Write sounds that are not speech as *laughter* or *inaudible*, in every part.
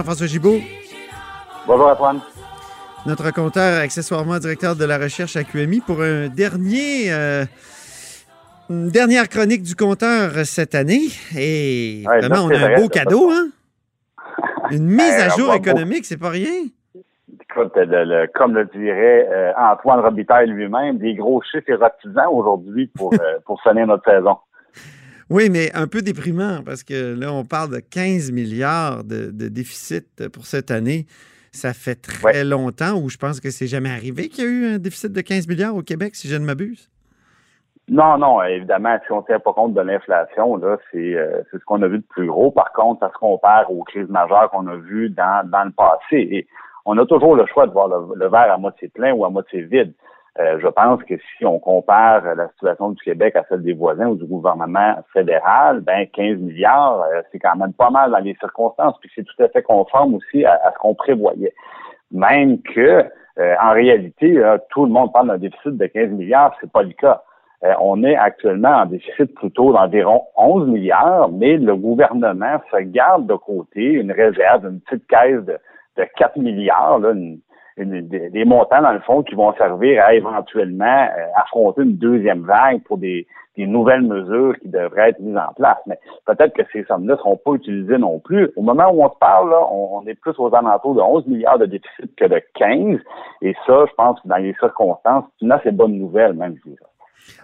Jean-François Gibault, Bonjour Antoine. notre compteur accessoirement directeur de la recherche à QMI pour un dernier, euh, une dernière chronique du compteur cette année. Et Ouais, vraiment, on a un beau cadeau, hein? *laughs* Une mise Ben, à on jour économique, c'est pas rien. Écoute, le- le- comme le dirait euh, Antoine Robitaille lui-même, des gros chiffres érotisants aujourd'hui pour, *laughs* euh, pour sonner notre saison. Oui, mais un peu déprimant parce que là, on parle de 15 milliards de, de déficit pour cette année. Ça fait très Ouais. longtemps où je pense que c'est jamais arrivé qu'il y a eu un déficit de 15 milliards au Québec, si je ne m'abuse? Non, non, évidemment, si on ne tient pas compte de l'inflation, là, c'est euh, c'est ce qu'on a vu de plus gros. Par contre, ça se compare aux crises majeures qu'on a vues dans, dans le passé. Et on a toujours le choix de voir le, le verre à moitié plein ou à moitié vide. Euh, je pense que si on compare la situation du Québec à celle des voisins ou du gouvernement fédéral, ben 15 milliards, euh, c'est quand même pas mal dans les circonstances, puis c'est tout à fait conforme aussi à, ce qu'on prévoyait. Même que, euh, en réalité, tout le monde parle d'un déficit de 15 milliards, c'est pas le cas. Euh, on est actuellement en déficit plutôt d'environ 11 milliards, mais le gouvernement se garde de côté une réserve, une petite caisse de, de 4 milliards, là, une- des, montants dans le fond qui vont servir à éventuellement euh, affronter une deuxième vague pour des, nouvelles mesures qui devraient être mises en place. Mais peut-être que ces sommes-là ne seront pas utilisées non plus. Au moment où on se parle, là, on, est plus aux alentours de 11 milliards de déficit que de 15. Et ça, je pense que dans les circonstances, c'est une assez bonne nouvelle, même, je dirais.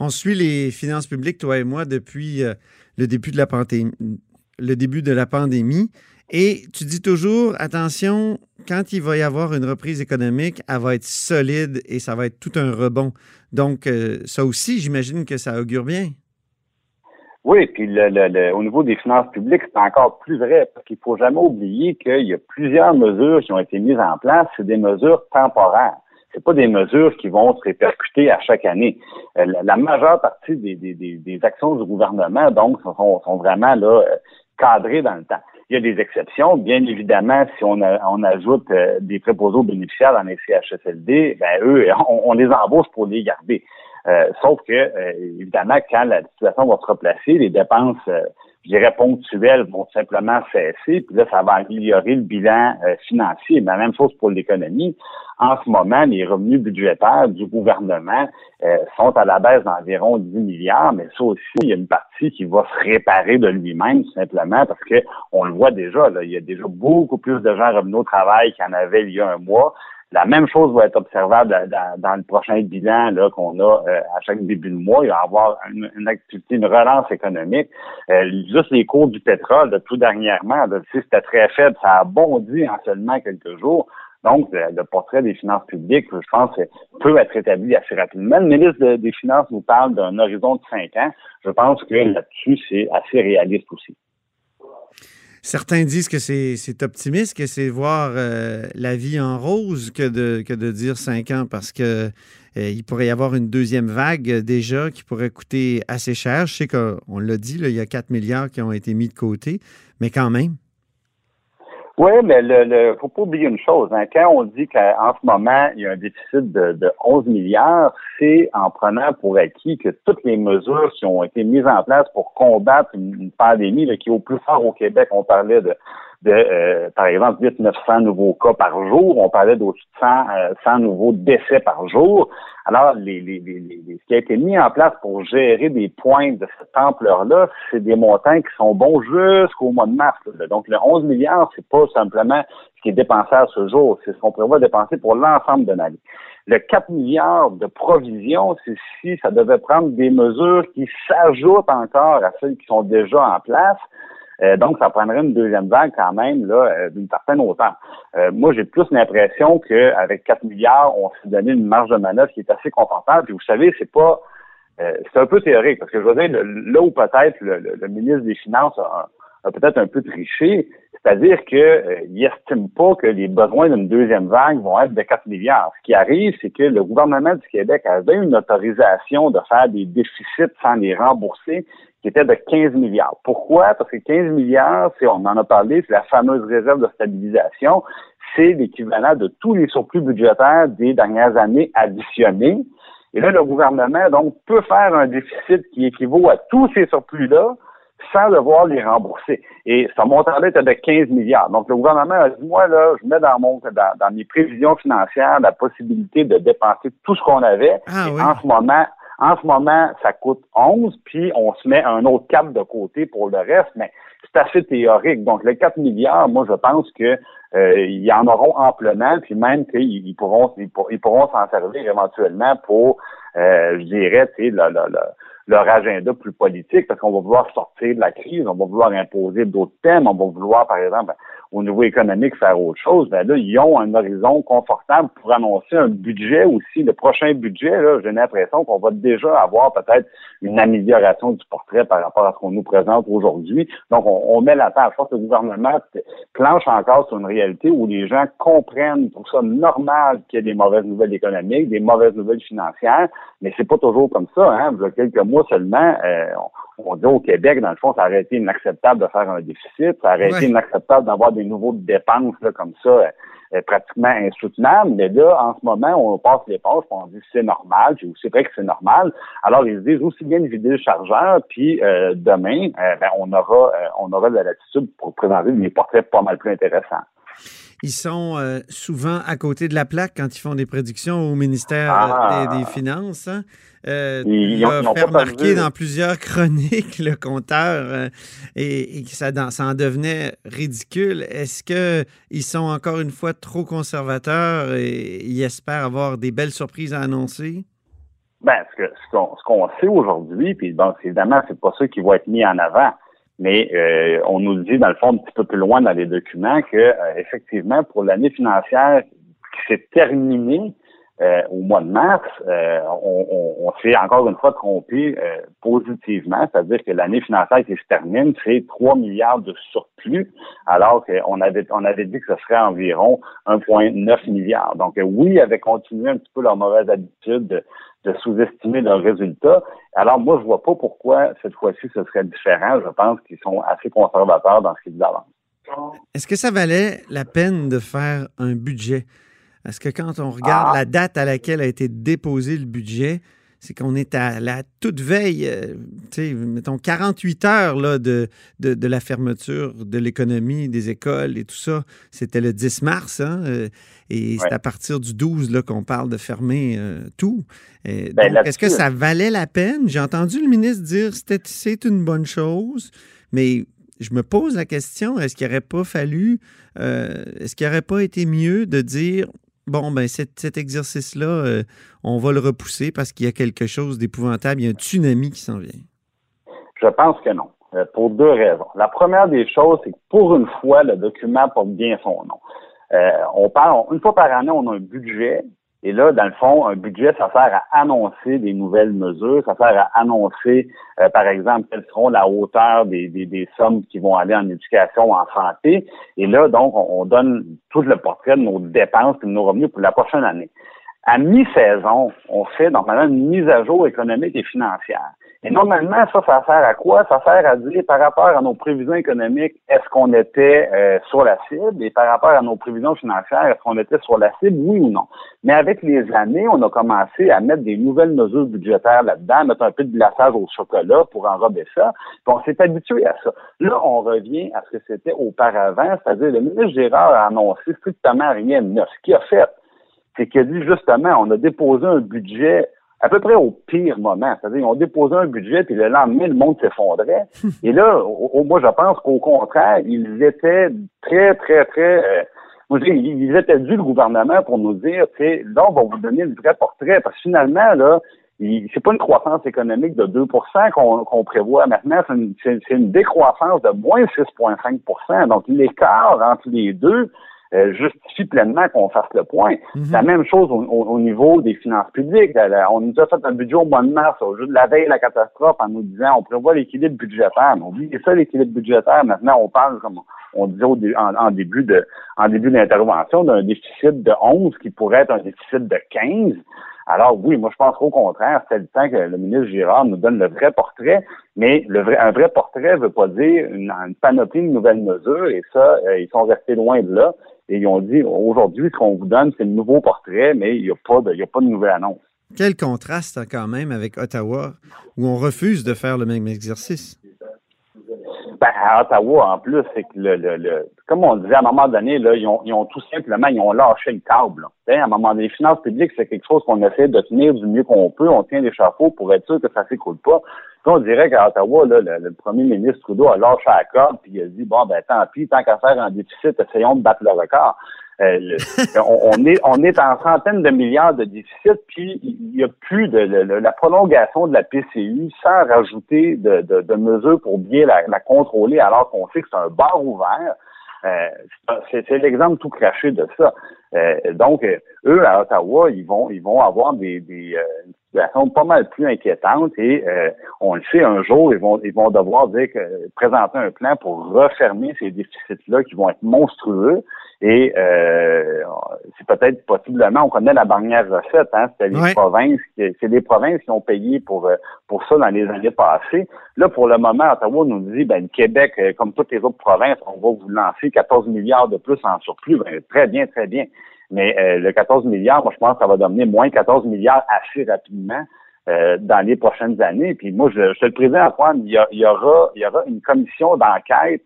On suit les finances publiques, toi et moi, depuis euh. Le début de la pandémie. Et tu dis toujours, attention, quand il va y avoir une reprise économique, elle va être solide et ça va être tout un rebond. Donc, euh, ça aussi, j'imagine que ça augure bien. Oui, puis au niveau des finances publiques, c'est encore plus vrai, parce qu'il faut jamais oublier qu'il y a plusieurs mesures qui ont été mises en place, c'est des mesures temporaires. C'est pas des mesures qui vont se répercuter à chaque année. Euh, La, majeure partie des actions du gouvernement, donc, sont, sont vraiment là euh, cadrées dans le temps. Il y a des exceptions, bien évidemment, si on, a- on ajoute euh, des préposés aux bénéficiaires dans les ben eux, *laughs* on, on les embauche pour les garder. Euh, sauf que, euh, évidemment, quand la situation va se replacer, les dépenses, euh, je dirais, ponctuelles vont simplement cesser, puis là, ça va améliorer le bilan euh, financier. Mais la même chose pour l'économie. En ce moment, les revenus budgétaires du gouvernement euh, sont à la baisse d'environ 10 milliards, mais ça aussi, il y a une partie qui va se réparer de lui-même, simplement, parce que on le voit déjà, là, il y a déjà beaucoup plus de gens revenus au travail qu'il y en avait il y a un mois. La même chose va être observable dans, le prochain bilan là, qu'on a euh, à chaque début de mois. Il va y avoir une, activité, une relance économique. Euh, juste les cours du pétrole, de tout dernièrement, là, sais, c'était très faible, ça a bondi en seulement quelques jours. Donc, le, portrait des finances publiques, je pense, peut être établi assez rapidement. Le ministre de- des Finances nous parle d'un horizon de cinq ans. Je pense que là-dessus, c'est assez réaliste aussi. Certains disent que c'est optimiste, que c'est voir euh, la vie en rose que de, dire cinq ans parce que euh, il pourrait y avoir une deuxième vague déjà qui pourrait coûter assez cher. Je sais qu'on l'a dit, il y a 4 milliards qui ont été mis de côté, mais quand même. Oui, mais le, le faut pas oublier une chose. Hein. Quand on dit qu'en ce moment, il y a un déficit de, de 11 milliards, c'est en prenant pour acquis que toutes les mesures qui ont été mises en place pour combattre une, une pandémie là, qui est au plus fort au Québec, on parlait de, de euh, par exemple, 8 900 nouveaux cas par jour, on parlait d'au-dessus de 100, euh, 100 nouveaux décès par jour. Alors, les, les, les, ce qui a été mis en place pour gérer des points de cette ampleur-là, c'est des montants qui sont bons jusqu'au mois de mars. Donc, le 11 milliards, c'est pas simplement ce qui est dépensé à ce jour, c'est ce qu'on prévoit dépenser pour l'ensemble de l'année. Le 4 milliards de provisions, c'est si ça devait prendre des mesures qui s'ajoutent encore à celles qui sont déjà en place. Euh, donc, ça prendrait une deuxième vague quand même là euh, d'une certaine hauteur. Euh, moi, j'ai plus l'impression qu'avec 4 milliards, on s'est donné une marge de manœuvre qui est assez confortable. Puis vous savez, c'est pas c'est un peu théorique, parce que je veux dire, là où peut-être le, ministre des Finances a, a peut-être un peu triché, c'est-à-dire qu'il euh, n'estime pas que les besoins d'une deuxième vague vont être de 4 milliards. Ce qui arrive, c'est que le gouvernement du Québec avait une autorisation de faire des déficits sans les rembourser qui était de 15 milliards. Pourquoi? Parce que 15 milliards, c'est, on en a parlé, c'est la fameuse réserve de stabilisation. C'est l'équivalent de tous les surplus budgétaires des dernières années additionnés. Et là, le gouvernement, donc, peut faire un déficit qui équivaut à tous ces surplus-là, sans devoir les rembourser. Et ce montant-là était de 15 milliards. Donc, le gouvernement a dit, moi, là, je mets dans, mon, dans, mes prévisions financières la possibilité de dépenser tout ce qu'on avait. Ah en ce moment, en ce moment, ça coûte 11, puis on se met un autre cap de côté pour le reste, mais c'est assez théorique. Donc, les 4 milliards, moi, je pense que euh, y en auront amplement, puis même qu'ils pourront ils, pourront s'en servir éventuellement pour, euh, je dirais, le, le, leur agenda plus politique, parce qu'on va vouloir sortir de la crise, on va vouloir imposer d'autres thèmes, on va vouloir, par exemple, au niveau économique, faire autre chose. Ben là, ils ont un horizon confortable pour annoncer un budget aussi. Le prochain budget, là, j'ai l'impression qu'on va déjà avoir peut-être une amélioration du portrait par rapport à ce qu'on nous présente aujourd'hui. Donc, on, met la tâche. force. Le gouvernement planche encore sur une réalité où les gens comprennent, tout ça normal qu'il y ait des mauvaises nouvelles économiques, des mauvaises nouvelles financières, mais c'est pas toujours comme ça. Hein. Il y a quelques mois seulement, euh, on, dit au Québec, dans le fond, ça aurait été inacceptable de faire un déficit, ça aurait été inacceptable d'avoir des nouveaux dépenses là, comme ça, euh, euh, pratiquement insoutenables. Mais là, en ce moment, on passe les poches, on dit c'est normal, puis c'est vrai que c'est normal. Alors, ils disent aussi bien vider le chargeur, puis demain, ben, on aura on aura de la latitude pour présenter des portraits pas mal plus intéressants. Ils sont euh, souvent à côté de la plaque quand ils font des prédictions au ministère euh, ah. des, Finances. Hein. Euh, il a fait remarquer dans plusieurs *laughs* chroniques le compteur et, que ça, ça, en devenait ridicule. Est-ce qu'ils sont encore une fois trop conservateurs et ils espèrent avoir des belles surprises à annoncer? Ben, ce qu'on sait aujourd'hui, puis bon, évidemment, c'est pas ça qui va être mis en avant. Mais euh, on nous dit, dans le fond, un petit peu plus loin dans les documents, que euh, effectivement, pour l'année financière qui s'est terminée euh, au mois de mars, on, on, s'est encore une fois trompé positivement, c'est-à-dire que l'année financière qui se termine, c'est 3 milliards de surplus, alors qu'on avait on avait dit que ce serait environ 1,9 milliard. Donc oui, ils avaient continué un petit peu leur mauvaise habitude de, de sous-estimer leurs résultats. Alors, moi, je vois pas pourquoi cette fois-ci ce serait différent. Je pense qu'ils sont assez conservateurs dans ce qu'ils avancent. Est-ce que ça valait la peine de faire un budget? Est-ce que quand on regarde ah. la date à laquelle a été déposé le budget, c'est qu'on est à la toute veille, euh, sais, mettons 48 heures là, de, de, la fermeture de l'économie, des écoles et tout ça. C'était le 10 mars, hein, euh, et c'est à partir du 12 là, qu'on parle de fermer euh, tout. Ben, est-ce que ça valait la peine? J'ai entendu le ministre dire que c'est une bonne chose, mais je me pose la question, est-ce qu'il n'aurait pas fallu, est-ce qu'il n'aurait pas été mieux de dire bon, ben cet, exercice-là, euh, on va le repousser parce qu'il y a quelque chose d'épouvantable, il y a un tsunami qui s'en vient? Je pense que non, euh, pour deux raisons. La première des choses, c'est que pour une fois, le document porte bien son nom. Euh, on parle, une fois par année, on a un budget et là, dans le fond, un budget, ça sert à annoncer des nouvelles mesures, ça sert à annoncer, euh, par exemple, quelles seront la hauteur des, des, des, sommes qui vont aller en éducation, en santé. Et là, donc, on, donne tout le portrait de nos dépenses et de nos revenus pour la prochaine année. À mi-saison, on fait normalement une mise à jour économique et financière. Et normalement, ça, ça sert à quoi? Ça sert à dire par rapport à nos prévisions économiques, est-ce qu'on était euh, sur la cible? Et par rapport à nos prévisions financières, est-ce qu'on était sur la cible, oui ou non? Mais avec les années, on a commencé à mettre des nouvelles mesures budgétaires là-dedans, mettre un peu de glaçage au chocolat pour enrober ça. Puis on s'est habitué à ça. Là, on revient à ce que c'était auparavant, c'est-à-dire le ministre Gérard a annoncé strictement rien de neuf. Ce qu'il a fait, c'est qu'il a dit justement, on a déposé un budget à peu près au pire moment. C'est-à-dire, ont déposé un budget, puis le lendemain, le monde s'effondrait. *laughs* Et là, au, moi, je pense qu'au contraire, ils étaient très, très, très... Euh, moi, je dis, ils étaient dû le gouvernement pour nous dire, tu là, on va vous donner le vrai portrait. Parce que finalement, là, c'est pas une croissance économique de 2% qu'on prévoit maintenant, c'est une, décroissance de moins 6,5% Donc, l'écart entre les deux euh, justifie pleinement qu'on fasse le point. C'est la même chose au, niveau des finances publiques. On nous a fait un budget au mois de mars, au jour de la veille de la catastrophe, en nous disant on prévoit l'équilibre budgétaire. Mais oublie ça, l'équilibre budgétaire. Maintenant, on parle, comme on disait au, en, début de en début d'intervention, d'un déficit de 11 qui pourrait être un déficit de 15. Alors oui, moi je pense qu'au contraire, c'est le temps que le ministre Girard nous donne le vrai portrait, mais un vrai portrait ne veut pas dire une, panoplie de nouvelles mesures, et ça, euh, ils sont restés loin de là. Et ils ont dit aujourd'hui, ce qu'on vous donne, c'est le nouveau portrait, mais il n'y a pas de, il y a pas de nouvelle annonce. Quel contraste hein, quand même avec Ottawa, où on refuse de faire le même exercice. Ben, à Ottawa, en plus, c'est que le, le, comme on disait, à un moment donné, là, ils ont, ils ont tout simplement, ils ont lâché le câble. À un moment donné, les finances publiques, c'est quelque chose qu'on essaie de tenir du mieux qu'on peut. On tient les chapeaux pour être sûr que ça s'écoule pas. Puis on dirait qu'à Ottawa, là, le, premier ministre Trudeau a lâché la corde, puis il a dit, bon, ben tant pis, tant qu'à faire un déficit, essayons de battre le record. Euh, on, est on est en centaines de milliards de déficit, puis il n'y a plus de, la prolongation de la PCU sans rajouter de, de, mesures pour bien la, contrôler alors qu'on sait que c'est un bar ouvert. Euh, c'est l'exemple tout craché de ça. Euh, donc, eux, à Ottawa, ils vont ils vont avoir des, des une situation pas mal plus inquiétante et on le sait, un jour, ils vont ils vont devoir dire que présenter un plan pour refermer ces déficits-là qui vont être monstrueux. Et euh, c'est peut-être possiblement, on connaît la dernière recette, hein, c'était les provinces, c'est les provinces qui ont payé pour euh, pour ça dans les années passées. Là, pour le moment, Ottawa nous dit, ben, le Québec, euh, comme toutes les autres provinces, on va vous lancer 14 milliards de plus en surplus. Ben, très bien, très bien. Mais le 14 milliards, moi, je pense que ça va devenir moins 14 milliards assez rapidement. dans les prochaines années. Puis moi, je, je te le présente, Antoine, il y, il y, aura, il y aura une commission d'enquête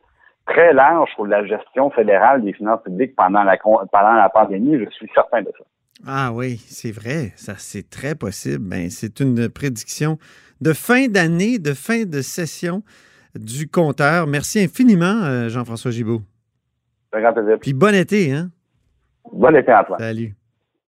très large sur la gestion fédérale des finances publiques pendant la, pendant la pandémie. Je suis certain de ça. Ah oui, c'est vrai. Ça, c'est très possible. Ben, c'est une prédiction de fin d'année, de fin de session du compteur. Merci infiniment, euh, Jean-François Gibault. Un grand plaisir. Puis bon été, hein? Bon été, Antoine. Salut.